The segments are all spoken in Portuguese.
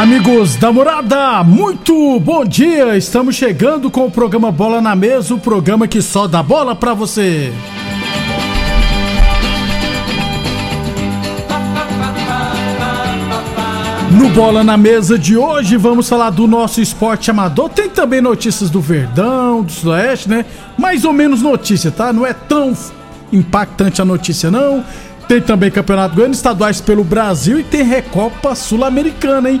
Amigos da morada, muito bom dia! Estamos chegando com o programa Bola na Mesa o programa que só dá bola pra você. No Bola na Mesa de hoje, vamos falar do nosso esporte amador. Tem também notícias do Verdão, do Sudoeste, né? Mais ou menos notícia, tá? Não é tão impactante a notícia, não. Tem também Campeonato Goiano Estaduais pelo Brasil e tem Recopa Sul-Americana, hein?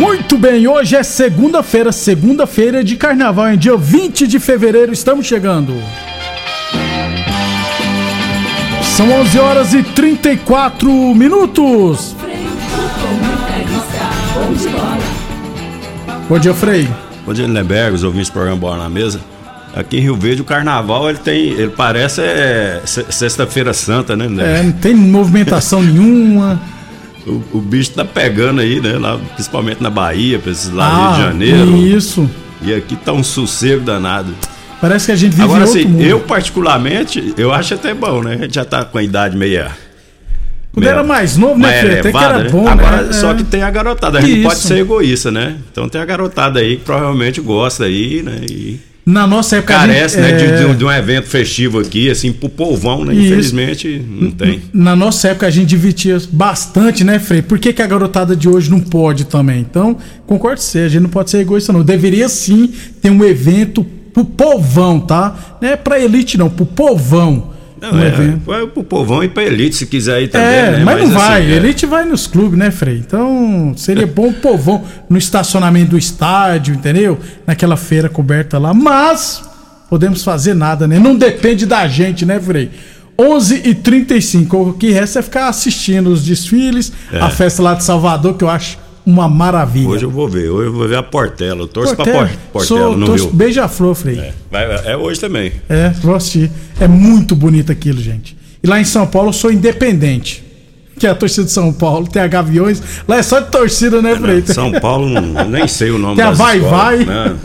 Muito bem, hoje é segunda-feira, segunda-feira de carnaval, em dia 20 de fevereiro, estamos chegando. São 11 horas e 34 minutos. Bom dia, Frei. Bom dia, Lindenberg, os ouvintes do programa Bola na Mesa. Aqui em Rio Verde, o carnaval, ele tem. Ele parece é, se- sexta-feira santa, né, É, não tem movimentação nenhuma. O, o bicho tá pegando aí, né? Lá, principalmente na Bahia, pra esses lados Ah, Rio de Janeiro. Isso. E aqui tá um sossego danado. Parece que a gente vive Agora, assim, mundo. eu particularmente, eu acho até bom, né? A gente já tá com a idade meia. Quando era mais novo, né, Frei? Até que era né? bom, Agora, né? só É. que tem a garotada. A gente não pode Isso. ser egoísta, né? Então tem a garotada aí que provavelmente gosta aí, né? E Na nossa época. a gente- carece, né? de- é, De, de um evento festivo aqui, assim, pro povão, né? Isso. Infelizmente, não tem. Na nossa época a gente dividia bastante, né, Frei? Por que, que a garotada de hoje não pode também? Então, concordo com você, a gente não pode ser egoísta, não. Deveria sim ter um evento pro povão, tá? Não é pra elite, não, pro povão. Não, um é, evento. vai pro povão e pra elite, se quiser ir também, É, né? mas, não vai. assim, é. Elite vai nos clubes, né, Frei? Então, seria bom o povão no estacionamento do estádio, entendeu? Naquela feira coberta lá. Mas, podemos fazer nada, né? Não depende da gente, né, Frei? 11 e 35 O que resta é ficar assistindo os desfiles, É. a festa lá de Salvador, que eu acho uma maravilha. Hoje eu vou ver, hoje eu vou ver a Portela. Eu torço Portela, pra Por- Portela, sou, não torço viu? Beija-flor, Frei. É, vai- é hoje também. É, vou assistir. É muito bonito aquilo, gente. E lá em São Paulo eu sou independente. Que é a torcida de São Paulo, tem a Gaviões. Lá é só de torcida, né, Frei? São Paulo, não- nem sei o nome Tem a Vai escolas, Vai. né?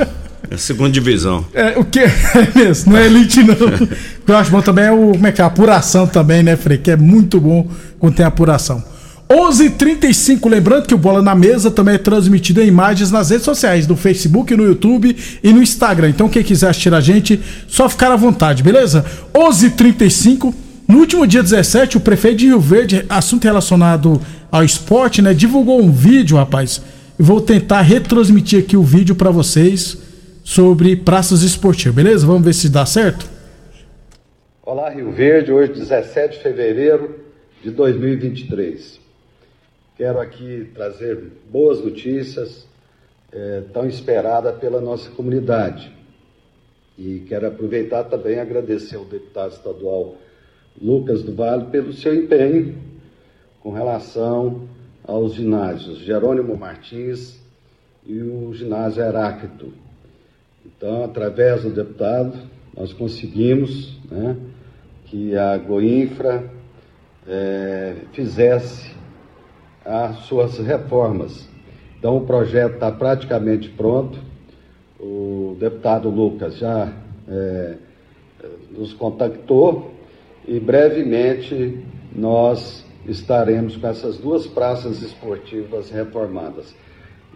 É a segunda divisão. É, o que é mesmo, não é elite não. O que eu acho bom também é o, como é que é, a apuração também, né, Frei? Que é muito bom quando tem apuração. 11:35 lembrando que o Bola na Mesa também é transmitido em imagens nas redes sociais, no Facebook, no YouTube e no Instagram. Então quem quiser assistir a gente, só ficar à vontade, beleza? 11:35 no último dia 17, o prefeito de Rio Verde, assunto relacionado ao esporte, né, divulgou um vídeo, rapaz. Vou tentar retransmitir aqui o vídeo para vocês sobre praças esportivas, beleza? Vamos ver se dá certo? Olá, Rio Verde, hoje 17 de fevereiro de 2023. Quero aqui trazer boas notícias, eh, tão esperada pela nossa comunidade. E quero aproveitar também agradecer ao deputado estadual Lucas do Vale pelo seu empenho com relação aos ginásios Jerônimo Martins e o ginásio Heráclito. Então, através do deputado, nós conseguimos né, que a Goinfra eh, fizesse as suas reformas. Então, o projeto está praticamente pronto. O deputado Lucas já eh, nos contactou e brevemente nós estaremos com essas duas praças esportivas reformadas.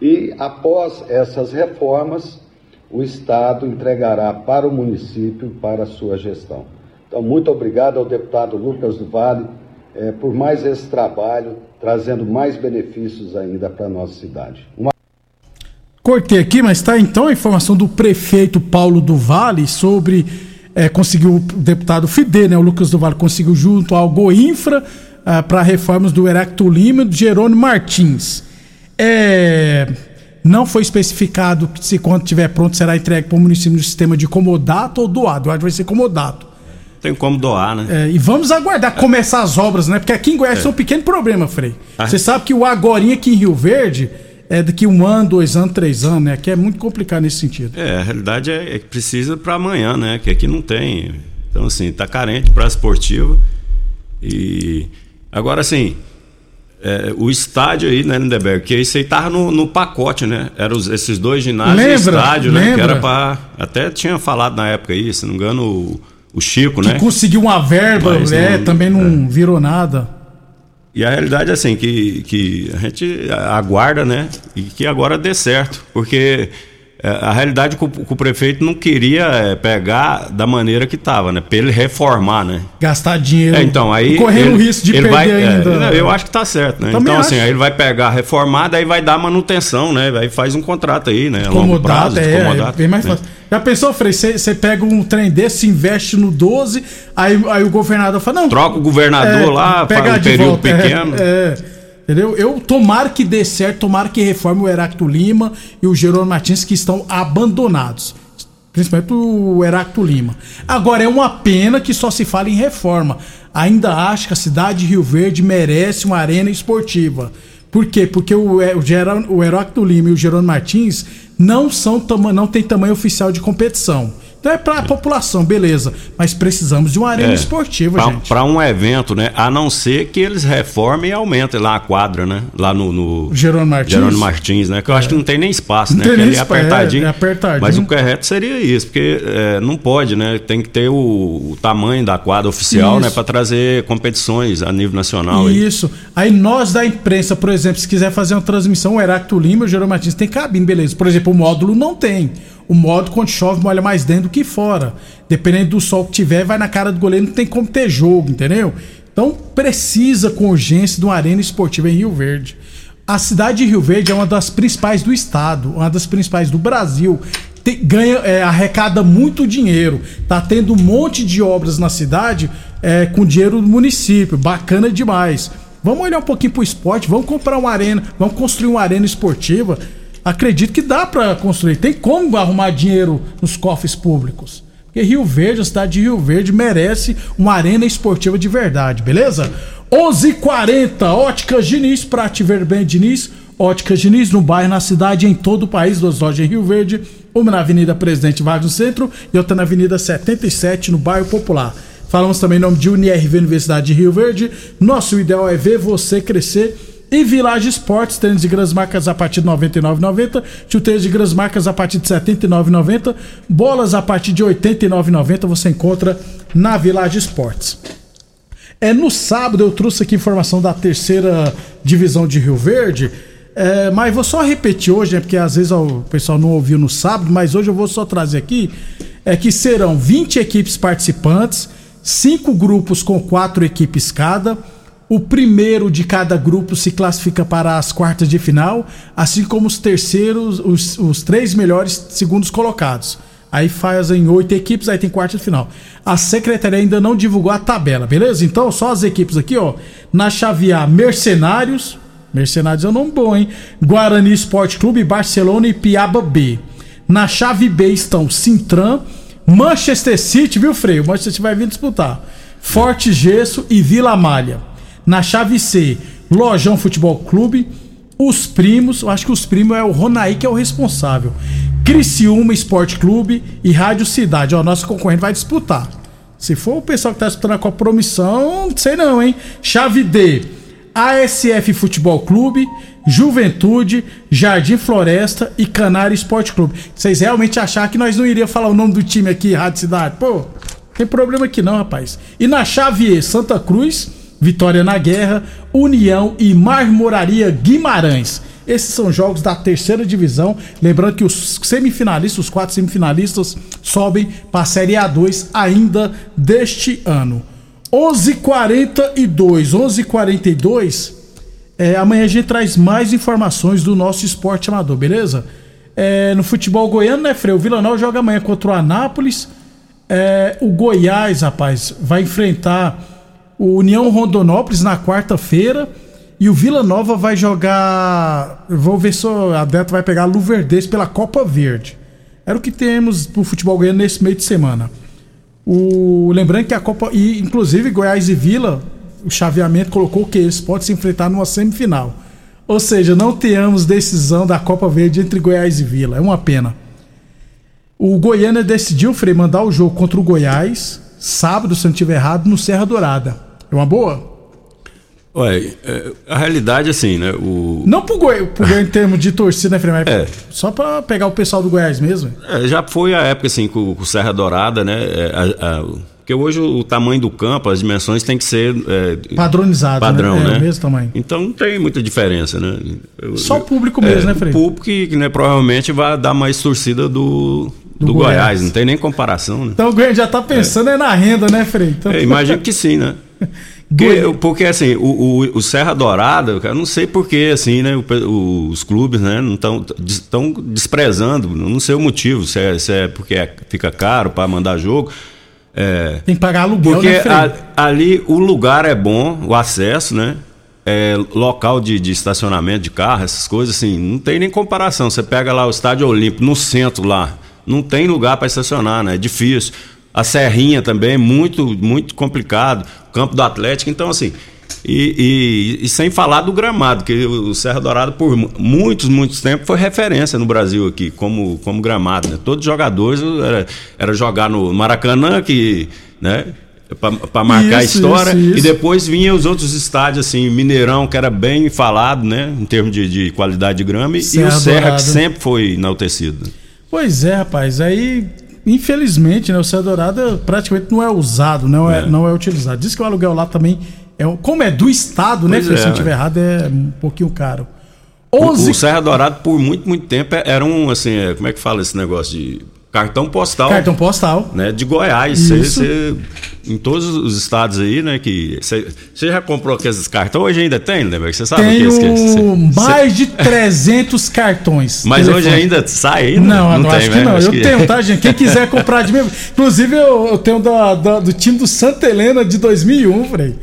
E após essas reformas, o Estado entregará para o município para a sua gestão. Então, muito obrigado ao deputado Lucas do Vale eh, por mais esse trabalho, trazendo mais benefícios ainda para a nossa cidade. Uma... Cortei aqui, mas está então a informação do prefeito Paulo do Vale sobre. Eh, conseguiu o deputado Fide, né? O Lucas do Vale conseguiu junto ao Goinfra eh, para reformas do Heracto Lima e do Jerônimo Martins. É não foi especificado se quando estiver pronto será entregue para o município no sistema de comodato ou doado. Eu acho que vai ser comodato. Tem como doar, né? É, e vamos aguardar começar as obras, né? Porque aqui em Goiás é, um pequeno problema, Frei. Ah. Você sabe que o Agorinha aqui em Rio Verde é daqui um ano, dois anos, três anos, né? Aqui é muito complicado nesse sentido. É, a realidade é, é que precisa para amanhã, né? Que aqui não tem. Então, assim, tá carente para esportivo. E agora, assim, é, o estádio aí, né, Lindeberg? Que isso aí tava no, no pacote, né? Eram esses dois ginásios lembra, e estádio, né? Que era pra. Até tinha falado na época aí, se não me engano, o, o Chico, que né? Conseguiu uma verba, né? Não, também não é. virou nada. E a realidade é assim, que, que a gente aguarda, né? E que agora dê certo. Porque a realidade é que o, que o prefeito não queria é, pegar da maneira que estava, né? Para ele reformar, né? Gastar dinheiro. É, então, aí correndo o risco de ele perder vai, ainda. É, eu acho que está certo, né? Também então, assim, acho. assim, aí ele vai pegar reformar, daí vai dar manutenção, né? Aí faz um contrato aí, né? Comodado, é, é, bem mais né? fácil. Já pensou, Frei? Você pega um trem desse, investe no 12, aí, aí o governador fala, não. Troca o governador é, lá, faz um período volta, pequeno. é. É. Entendeu? Eu tomara que dê certo, tomara que reforme o Heracto Lima e o Jerônimo Martins que estão abandonados. Principalmente o Heracto Lima. Agora, é uma pena que só se fala em reforma. Ainda acho que a cidade de Rio Verde merece uma arena esportiva. Por quê? Porque o, o, o Heracto Lima e o Jerônimo Martins não, são, não têm tamanho oficial de competição. Então é para a população, beleza. Mas precisamos de uma arena é, esportiva, pra, gente. Para um evento, né? A não ser que eles reformem e aumentem lá a quadra, né? Lá no. no Jerônimo Martins. Jerônimo Martins, né? Que eu é. acho que não tem nem espaço, não né? Tem nem é apertadinho. É, é, apertadinho. Mas o correto seria isso, porque é, não pode, né? Tem que ter o, o tamanho da quadra oficial, né? isso. né? Para trazer competições a nível nacional. Isso. Aí. aí nós da imprensa, por exemplo, se quiser fazer uma transmissão, o Heracto Lima e o Jerônimo Martins tem cabine, beleza. Por exemplo, o módulo não tem o modo quando chove molha mais dentro do que fora. Dependendo do sol que tiver, vai na cara do goleiro, não tem como ter jogo, entendeu? Então precisa com urgência de uma arena esportiva em Rio Verde. A cidade de Rio Verde é uma das principais do estado, uma das principais do Brasil. Tem, ganha, é, arrecada muito dinheiro. Tá tendo um monte de obras na cidade é, com dinheiro do município. Bacana demais. Vamos olhar um pouquinho pro esporte, vamos comprar uma arena, vamos construir uma arena esportiva acredito que dá para construir. Tem como arrumar dinheiro nos cofres públicos. Porque Rio Verde, a cidade de Rio Verde, merece uma arena esportiva de verdade, beleza? 11:40 h 40 Óticas Diniz, pra te ver bem, Diniz. Óticas Diniz, no bairro, na cidade, em todo o país, duas lojas em Rio Verde. Uma na Avenida Presidente Vargas no centro e outra na Avenida 77, no bairro Popular. Falamos também em nome de UniRV Universidade de Rio Verde. Nosso ideal é ver você crescer e Village Esportes, tênis de grandes marcas a partir de R$ 99,90. Chuteiros de grandes marcas a partir de R$ 79,90. Bolas a partir de R$ 89,90 você encontra na Village Esportes. É, no sábado eu trouxe aqui informação da terceira divisão de Rio Verde. É, mas vou só repetir hoje, né, porque às vezes ó, o pessoal não ouviu no sábado, mas hoje eu vou só trazer aqui é que serão 20 equipes participantes, cinco grupos com quatro equipes cada. O primeiro de cada grupo se classifica para as quartas de final, assim como os terceiros, os, os três melhores segundos colocados. Aí fazem oito equipes, aí tem quarta de final. A secretaria ainda não divulgou a tabela, beleza? Então, só as equipes aqui, ó. Na chave A, Mercenários. Mercenários é um nome bom, hein? Guarani Esporte Clube, Barcelona e Piaba B. Na chave B estão Sintran, Manchester City, viu, Freio? Manchester City vai vir disputar. Forte Gesso e Vila Malha. Na chave C, Lojão Futebol Clube, os primos, eu acho que os primos é o Ronaí que é o responsável. Criciúma Esporte Clube e Rádio Cidade. Ó, nosso concorrente vai disputar. Se for o pessoal que tá disputando com a promissão, não sei não, hein? Chave D, ASF Futebol Clube, Juventude, Jardim Floresta e Canário Esporte Clube. Vocês realmente acharam que nós não iríamos falar o nome do time aqui, Rádio Cidade? Pô, Tem problema aqui não, rapaz. E na chave E, Santa Cruz, Vitória na Guerra, União e Marmoraria Guimarães. Esses são jogos da terceira divisão. Lembrando que os semifinalistas, os quatro semifinalistas, sobem para a Série A2 ainda deste ano. 11:42, 11:42. É, amanhã a gente traz mais informações do nosso esporte amador, beleza? É, no futebol goiano, né, Freio? O Vila Nova joga amanhã contra o Anápolis. É, o Goiás, rapaz, vai enfrentar o União Rondonópolis na quarta-feira. E o Vila Nova vai jogar. Vou ver se a Deta vai pegar a Luverdense pela Copa Verde. Era o que temos pro futebol goiano nesse meio de semana. O, lembrando que a Copa. E, inclusive, Goiás e Vila, o chaveamento colocou que eles podem se enfrentar numa semifinal. Ou seja, não tenhamos decisão da Copa Verde entre Goiás e Vila. É uma pena. O Goiânia decidiu, Frei, mandar o jogo contra o Goiás, sábado, se não estiver errado, no Serra Dourada. É uma boa? Ué, é, a realidade é assim, né? O... Não pro Goiás, pro Goiás em termos de torcida, né, É. Só pra pegar o pessoal do Goiás mesmo. É, já foi a época assim com, com Serra Dourada, né? É, a- a- porque hoje o tamanho do campo, as dimensões tem que ser é, Padronizado, padrão, né? né? É, o mesmo tamanho. Então não tem muita diferença, né? Eu- Só o público mesmo, né, Frei? O público que, né, provavelmente vai dar mais torcida do, Do do, Goiás. Goiás. não tem nem comparação, né? Então o Goiás já tá pensando é. na renda, né, Frei? Então... Imagino que sim, né? Porque, porque, assim, o, o, o Serra Dourada, eu não sei porquê, assim, né? o os clubes, né, não estão estão desprezando, não sei o motivo, se é, se é porque é- fica caro para mandar jogo. É, Tem que pagar aluguel, porque né, a- ali o lugar é bom, o acesso, né? É, local de, de estacionamento de carro, essas coisas, assim, não tem nem comparação. Você pega lá o Estádio Olímpico, no centro lá, não tem lugar para estacionar, né? É difícil. A Serrinha também muito, muito complicado. O campo do Atlético, então, assim. E, e- e sem falar do gramado, que o Serra Dourada, por mu- muitos, muitos tempos, foi referência no Brasil aqui, como, como gramado. Né? Todos os jogadores era, era jogar no Maracanã, que. Né? Para marcar a Isso, história, isso, isso. e depois vinha os outros estádios, assim, Mineirão, que era bem falado, né, em termos de, de qualidade de grama, e- e Serra o Serra, Dourada. que sempre foi enaltecido. Pois é, rapaz. Aí, infelizmente, né, o Serra Dourada praticamente não é usado, não é, É. não é utilizado. Diz que o aluguel lá também é como é do estado, né? Pois Frei? é, se eu estiver errado, é um pouquinho caro. O, 11 o Serra Dourado, por muito, muito tempo, era um, assim, é, como é que fala esse negócio de cartão postal, cartão postal. né, de Goiás. Cê- cê- em todos os estados aí, né, que você já comprou aqueles cartões? Hoje ainda tem, né? Você sabe o que é Tenho cê- mais de 300 cartões. Mas hoje telefone. ainda sai ainda? Não, eu acho que né? não. Acho eu que- tenho, tá, gente? Quem quiser comprar de mim. Inclusive, eu, eu tenho da- da- do time do Santa Helena de 2001, Frei.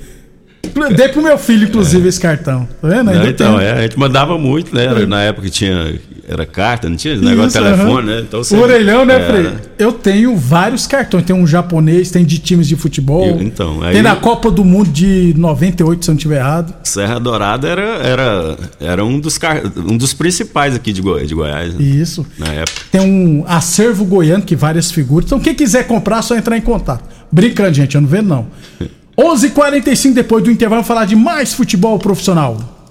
Dei pro meu filho, inclusive, esse cartão. Tá vendo? Não, então, tenho. é, a gente mandava muito, né? Na época que tinha. Era carta, não tinha esse negócio Isso, de telefone, aham. né? Então, o você- orelhão, né. Frei? Eu tenho vários cartões. Tem um japonês, tem de times de futebol. Eu- então, aí- Tem da Copa do Mundo de 98, se eu não estiver errado. Serra Dourada era, era, era um, dos um dos principais aqui de, Goi- de Goiás, né? Isso. na época. Tem um acervo goiano que várias figuras. Então, quem quiser comprar, é só entrar em contato. Brincando, gente, eu não vendo, não. 11h45 depois do intervalo, falar de mais futebol profissional.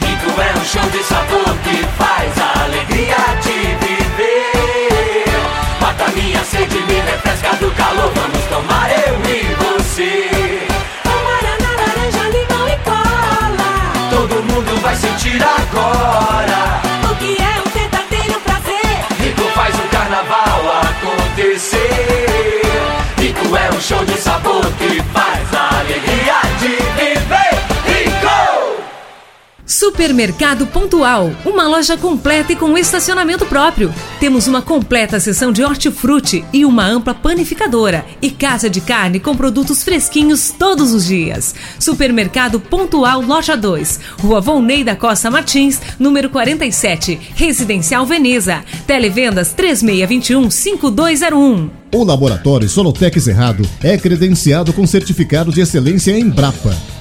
Rico é um show de sabor Supermercado Pontual, uma loja completa e com estacionamento próprio. Temos uma completa seção de hortifruti e uma ampla panificadora e casa de carne com produtos fresquinhos todos os dias. Supermercado Pontual Loja 2, Rua Volney da Costa Martins, número 47, Residencial Veneza. Televendas 3621 5201. O Laboratório Solotec Cerrado é credenciado com certificado de excelência em Brapa.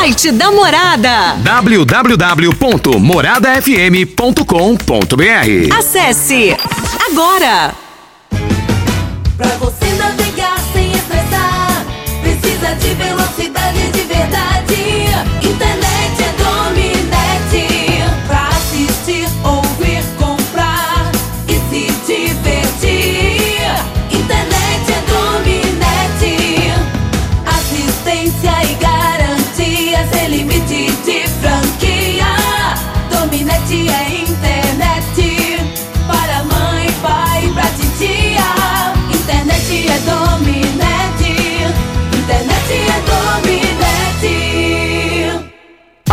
Site da Morada. www.moradafm.com.br Acesse agora. Pra você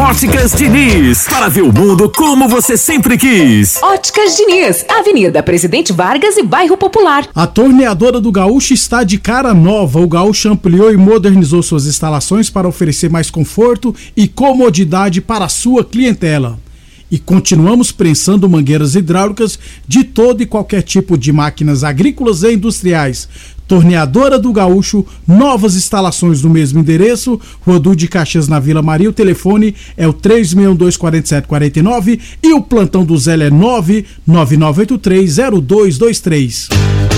Óticas Diniz, para ver o mundo como você sempre quis. Óticas Diniz, Avenida Presidente Vargas e Bairro Popular. A torneadora do Gaúcho está de cara nova. O Gaúcho ampliou e modernizou suas instalações para oferecer mais conforto e comodidade para a sua clientela. E continuamos prensando mangueiras hidráulicas de todo e qualquer tipo de máquinas agrícolas e industriais. Torneadora do Gaúcho, novas instalações no mesmo endereço, Rodu de Caxias na Vila Maria. O telefone é o 3624749 e o plantão do Zé é 999830223.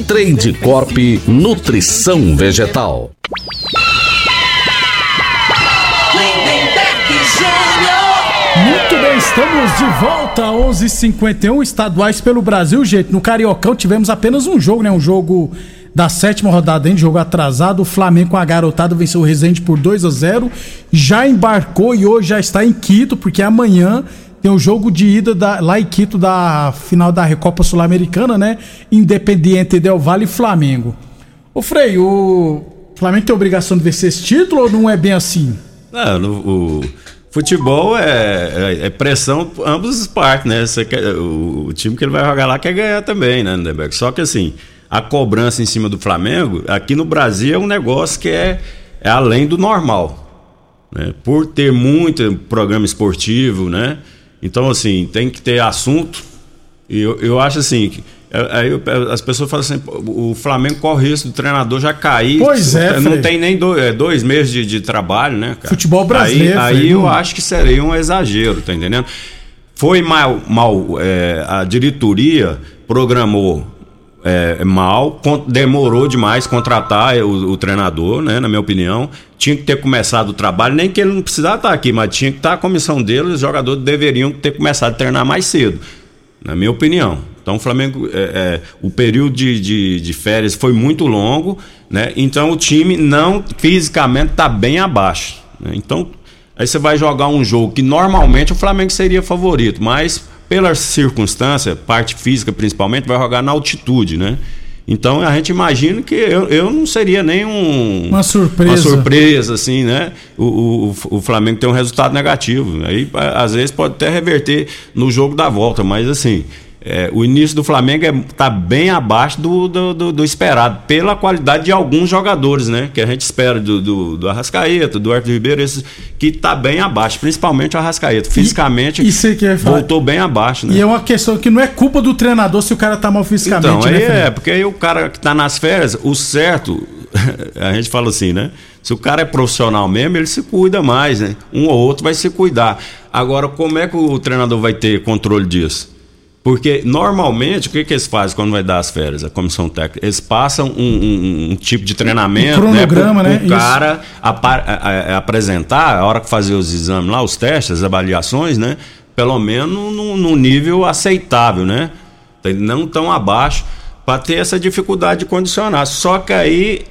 Trade Corp Nutrição Vegetal. Muito bem, estamos de volta 11:51 estaduais pelo Brasil, gente. No Cariocão tivemos apenas um jogo, né? Um jogo da sétima rodada em jogo atrasado. O Flamengo com a garotada venceu o Resende por 2 a 0 Já embarcou e hoje já está em Quito, porque amanhã tem o jogo de ida da, lá em Quito da final da Recopa Sul-Americana, né? Independiente Del Valle e Flamengo. Ô Frei, o Flamengo tem obrigação de vencer esse título ou não é bem assim? Não, o futebol é, é- é pressão por ambas as partes, né? Quer- o, o time que ele vai jogar lá quer ganhar também, né, Lindeberg? Só que assim, a cobrança em cima do Flamengo, aqui no Brasil é um negócio que é, é além do normal. né? Por ter muito programa esportivo, né? Então, assim, tem que ter assunto. E eu, eu acho assim. que- é- Aí as pessoas falam assim, "Pô, o Flamengo corre o risco do treinador já cair. Pois é, Não Frei. tem nem dois, é, dois meses de, de trabalho, né, cara? Futebol brasileiro, Aí, aí eu acho que seria um exagero, tá entendendo? Foi mal, mal é, a diretoria programou é, mal, con- demorou demais contratar o, o treinador, né? Na minha opinião. Tinha que ter começado o trabalho, nem que ele não precisava estar aqui, mas tinha que estar a comissão dele, os jogadores deveriam ter começado a treinar mais cedo, na minha opinião. Então o Flamengo, é, é, o período de, de, de férias foi muito longo, né? Então o time não fisicamente está bem abaixo. né? Então aí você vai jogar um jogo que normalmente o Flamengo seria favorito, mas pela circunstância, parte física principalmente, vai jogar na altitude, né? Então a gente imagina que eu, eu não seria nem um, Uma surpresa. uma surpresa, assim, né? O, o, o Flamengo tem um resultado negativo. Aí, às vezes, pode até reverter no jogo da volta, mas assim. É, o início do Flamengo está bem abaixo do, do, do- do esperado, pela qualidade de alguns jogadores, né? Que a gente espera do, do, do Arrascaeta, do Arthur Ribeiro, esses, que está bem abaixo, principalmente o Arrascaeta. Fisicamente, e falar- voltou bem abaixo, né? E é uma questão que não é culpa do treinador se o cara tá mal fisicamente, Então, aí né, é, porque aí o cara que tá nas férias, o certo, a gente fala assim, né? Se o cara é profissional mesmo, ele se cuida mais, né? Um ou outro vai se cuidar. Agora, como é que o treinador vai ter controle disso? Porque normalmente, o que, que eles fazem quando vai dar as férias, a comissão técnica? Eles passam um, um- um tipo de treinamento, Um cronograma, né? né? Pro, pro cara a- a- apresentar, a hora que fazer os exames lá, os testes, as avaliações, né? Pelo menos num, num nível aceitável, né? Não tão abaixo, para ter essa dificuldade de condicionar. Só que aí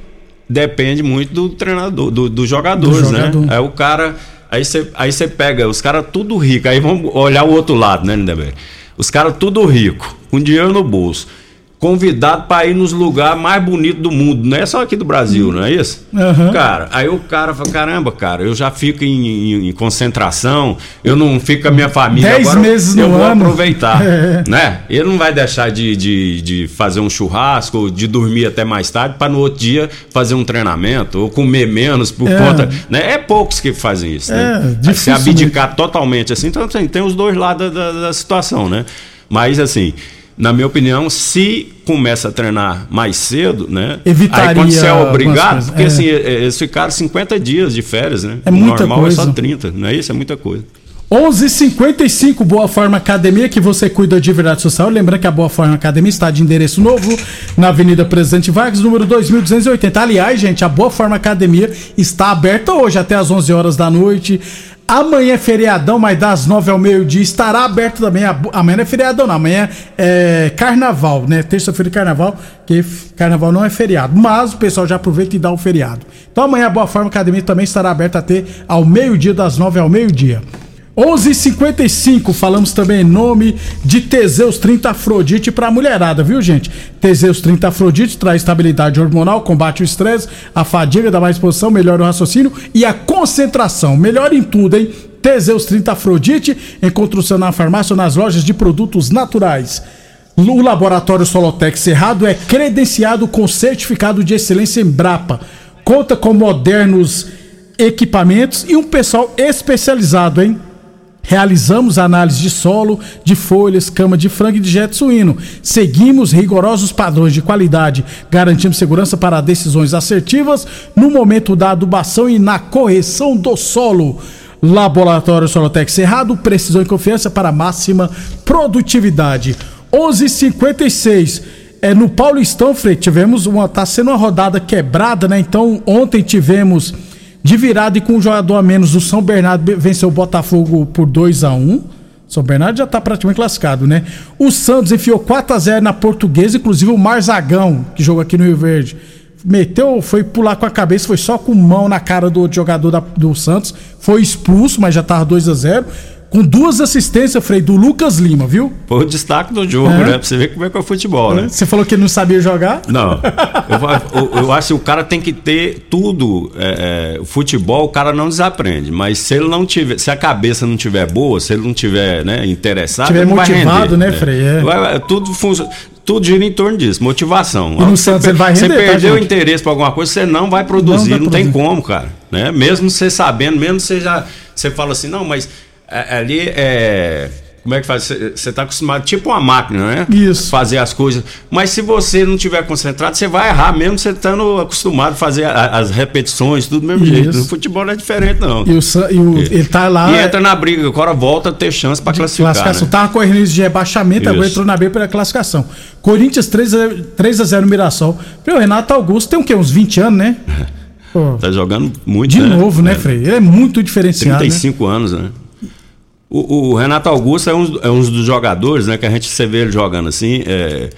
depende muito do treinador, do- dos jogadores, Do jogador. né? Aí o cara. Aí você aí pega os caras tudo rico. Aí vamos olhar o outro lado, né, Lindeberg? Os caras tudo rico, com dinheiro no bolso. Convidado para ir nos lugares mais bonitos do mundo. Não é só aqui do Brasil, não é isso? Aham. Cara, aí o cara fala: caramba, cara, eu já fico em, em- em concentração, eu não fico com a minha família. Dez agora eu- meses eu no vou ano. aproveitar. É. Né? Ele não vai deixar de, de, de fazer um churrasco, de dormir até mais tarde, para no outro dia fazer um treinamento, ou comer menos por É. conta. Né? É poucos que fazem isso. É, né? Se abdicar totalmente assim, então assim, tem os dois lados da, da- da situação, né? Mas assim. Na minha opinião, se começa a treinar mais cedo, né? Evitaria Aí quando você é obrigado, porque é. assim, eh, eles ficaram 50 dias de férias, né? É muita normal coisa. é só 30, não é isso? É muita coisa. 11:55 Boa Forma Academia, que você cuida de verdade social. Lembrando que a Boa Forma Academia está de endereço novo na Avenida Presidente Vargas, número 2280. Aliás, gente, a Boa Forma Academia está aberta hoje até às 11 horas da noite. Amanhã é feriadão, mas das 9 ao meio-dia estará aberto também. Amanhã não é feriadão, não. Amanhã é carnaval, né? Terça-feira de carnaval, que carnaval não é feriado. Mas o pessoal já aproveita e dá o feriado. Então amanhã a Boa Forma Academia também estará aberta até ao meio-dia, das 9 ao meio-dia. 11:55 falamos também em nome de Teseus 30 Afrodite para mulherada, viu gente? Teseus 30 Afrodite traz estabilidade hormonal, combate o estresse, a fadiga, dá mais disposição, melhora o raciocínio e a concentração. Melhor em tudo, hein? Teseus 30 Afrodite, encontra o seu na farmácia ou nas lojas de produtos naturais. O laboratório Solotec Cerrado é credenciado com certificado de excelência Embrapa. Conta com modernos equipamentos e um pessoal especializado, hein? Realizamos análise de solo, de folhas, cama de frango e de jet suíno. Seguimos rigorosos padrões de qualidade, garantimos segurança para decisões assertivas no momento da adubação e na correção do solo. Laboratório Solotec Cerrado, precisão e confiança para máxima produtividade. 11:56 é no Paulistão, Frei, tivemos uma tá sendo uma rodada quebrada, né? Então, ontem tivemos de virada e com um jogador a menos, o São Bernardo venceu o Botafogo por 2 a 1 São Bernardo já tá praticamente classificado, né? O Santos enfiou 4x0 na Portuguesa, inclusive o Marzagão, que jogou aqui no Rio Verde. Meteu, foi pular com a cabeça, foi só com mão na cara do jogador da- do Santos. Foi expulso, mas já tava 2 a 0 Com duas assistências, Frei, do Lucas Lima, viu? Foi o destaque do jogo, É. né? Pra você ver como é que é o futebol, né? Você falou que ele não sabia jogar? Não. Eu, eu- eu acho que o cara tem que ter tudo. É, é, o futebol, o cara não desaprende. Mas se ele não tiver, se a cabeça não tiver boa, se ele não tiver né, interessado, Tiver não vai motivado, render, né, Frei? É. Vai- vai- tudo funciona. Tudo gira em torno disso, motivação. E no Santos ele vai Você render, tá, perdeu o gente? interesse pra alguma coisa, você não vai produzir, Não não, vai tem produzir. como, cara. Né? Mesmo você sabendo, mesmo você já. Você fala assim, não, mas é, ali é. Como é que faz? Você você tá acostumado, tipo uma máquina, né? Isso. Fazer as coisas. Mas se você não tiver concentrado, você vai errar, mesmo você estando acostumado a fazer a- as repetições, tudo do mesmo Isso. jeito. No futebol não é diferente, não. E, o, e o- ele tá lá. E entra na briga, agora volta a ter chance pra classificar. Classificação. né? Tava correndo risco de rebaixamento, agora Isso. entrou na B pela classificação. Corinthians 3 a, 3 a 0 no Mirassol. O Renato Augusto tem o quê? Uns 20 anos, né? Pô, Tá jogando muito, de né? novo, né, É. Frei? Ele é muito diferenciado. 35 anos, né? O, o Renato Augusto é um, é um dos jogadores, né? Que a gente você vê ele jogando assim. é,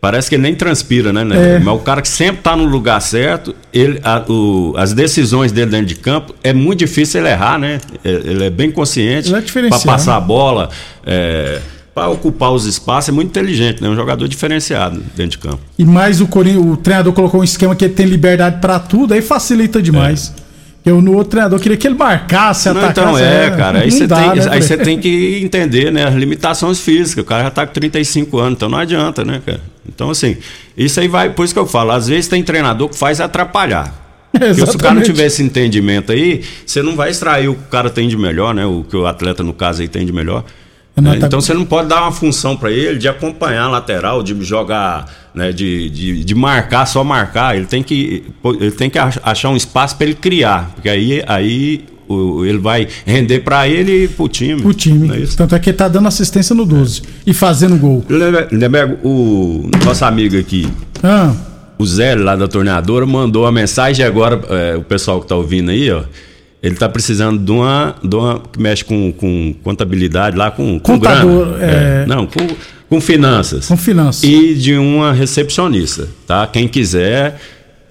parece que ele nem transpira, né? né? É. Mas o cara que sempre tá no lugar certo, ele, a- o- as decisões dele dentro de campo é muito difícil ele errar, né? É, Ele é bem consciente é para passar a bola, é, para ocupar os espaços, é muito inteligente, né? Um jogador diferenciado dentro de campo. E mais o, o treinador colocou um esquema que ele tem liberdade pra tudo, aí facilita demais. Eu no outro treinador queria que ele marcasse, Não, atacasse. então é, cara. Aí você dá, tem, né, aí você tem que entender, né, as limitações físicas. O cara já tá com 35 anos, então não adianta, né, cara? Então, assim, isso aí vai, por isso que eu falo, às vezes tem treinador que faz atrapalhar. Porque se o cara não tiver esse entendimento aí, você não vai extrair o que o cara tem de melhor, né? O que o atleta, no caso, aí tem de melhor. Tá- Então você não pode dar uma função para ele de acompanhar a lateral, de jogar, né? de, de, de marcar, só marcar. Ele tem que, ele tem que ach- achar um espaço para ele criar, porque aí, aí o- ele vai render para ele e pro time. O time. É isso? Tanto é que ele tá dando assistência no 12 e fazendo gol. Lindeberg, o nosso amigo aqui, Ah, o Zé, lá da torneadora, mandou uma mensagem agora, é, o pessoal que tá ouvindo aí, ó. Ele tá precisando de uma, de uma que mexe com, com contabilidade lá, com, com Contador, grana. é. Não, com, com finanças. com finanças. E de uma recepcionista, tá? Quem quiser,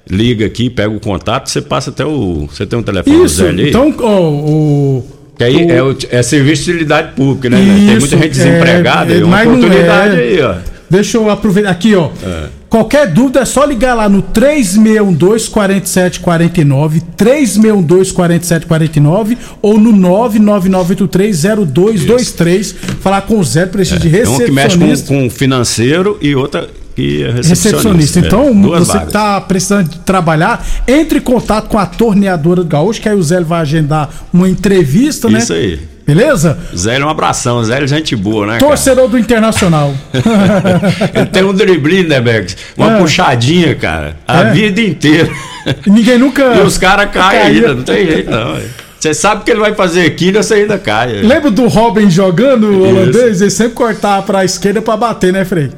liga aqui, pega o contato, você passa até o. Você tem um telefone Isso, Zé ali? então, ó, o. Que aí o- é, o- é serviço de utilidade pública, né? Tem Isso, muita gente é, desempregada, é, é, uma oportunidade é. aí, ó. Deixa eu aproveitar aqui, ó. É. Qualquer dúvida é só ligar lá no 3612 4749, 3612 4749 ou no 99983 0223, falar com o Zé Prestígio de É uma que mexe recepcionista. com, com financeiro e outra que é recepcionista. Recepcionista. Então, É, você que tá precisando de trabalhar, entre em contato com a torneadora do Gaúcho, que aí o Zé vai agendar uma entrevista, né? Isso aí. Beleza? Zé, um abração. Zé é gente boa, né? cara? Torcedor do Internacional. Ele tem um driblinho, né, Bergs? Uma É. puxadinha, cara. A É. vida inteira. E Ninguém nunca. E os caras caem ainda, não tem jeito, não. Você sabe que ele vai fazer aquilo, você ainda cai. Lembra do Robin jogando o holandês? Ele sempre cortava pra esquerda pra bater, né, Frei?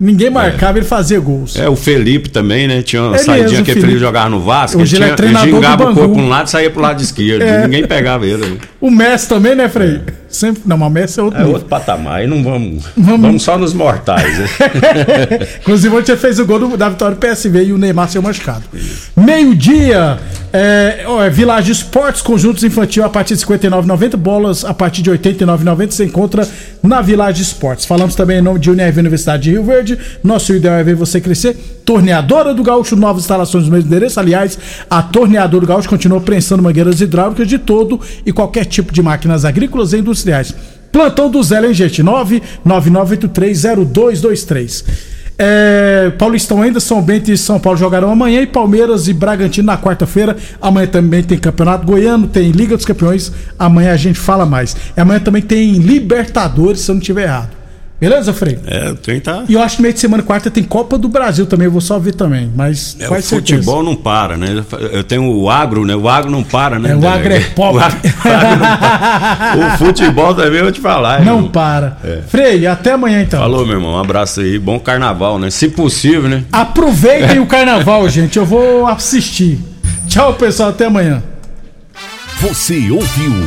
Ninguém marcava, ele fazia gols. É, o Felipe também, né? Tinha uma É saidinha que o Felipe. Felipe jogava no Vasco. Hoje ele é tinha, treinador do gingava o corpo pra um lado e saía pro lado esquerdo. É. Ninguém pegava ele. O Messi também, né, Frei? Sempre. Não, Messi é outro. É nível. outro patamar. Aí não vamos. Vamos- Vamos, só nos mortais. né? Inclusive, ontem ele fez o gol do- da vitória do PSV e o Neymar saiu machucado. Meio-dia, é, ó, é Village Esportes, conjuntos infantil a partir de R$ 59,90, bolas a partir de R$ 89,90 você encontra na Village Esportes. Falamos também em nome de Unirv Universidade de Rio Verde. Nosso ideal é ver você crescer. Torneadora do Gaúcho, novas instalações no mesmo endereço. Aliás, a Torneadora do Gaúcho continua prensando mangueiras hidráulicas de todo e qualquer tipo de máquinas agrícolas e industriais. Plantão do Zé, hein, gente? 999830223. É, Paulistão ainda, São Bento e São Paulo jogarão amanhã e Palmeiras e Bragantino na quarta-feira. Amanhã também tem Campeonato Goiano, tem Liga dos Campeões. Amanhã a gente fala mais. E amanhã também tem Libertadores, se eu não estiver errado. Beleza, Frei? É, o trem tá. E eu acho que meio de semana, quarta, tem Copa do Brasil também. Eu vou só ver também. Mas É, o futebol não para, né? Eu tenho o agro, né? O agro não para, né? É, o agro é pobre. O, agro- o agro não para. O futebol também eu vou te falar. Não irmão. para. É. Frei, até amanhã então. Falou, meu irmão. Um abraço aí. Bom carnaval, né? Se possível, né? Aproveitem o carnaval, gente. Eu vou assistir. Tchau, pessoal. Até amanhã. Você ouviu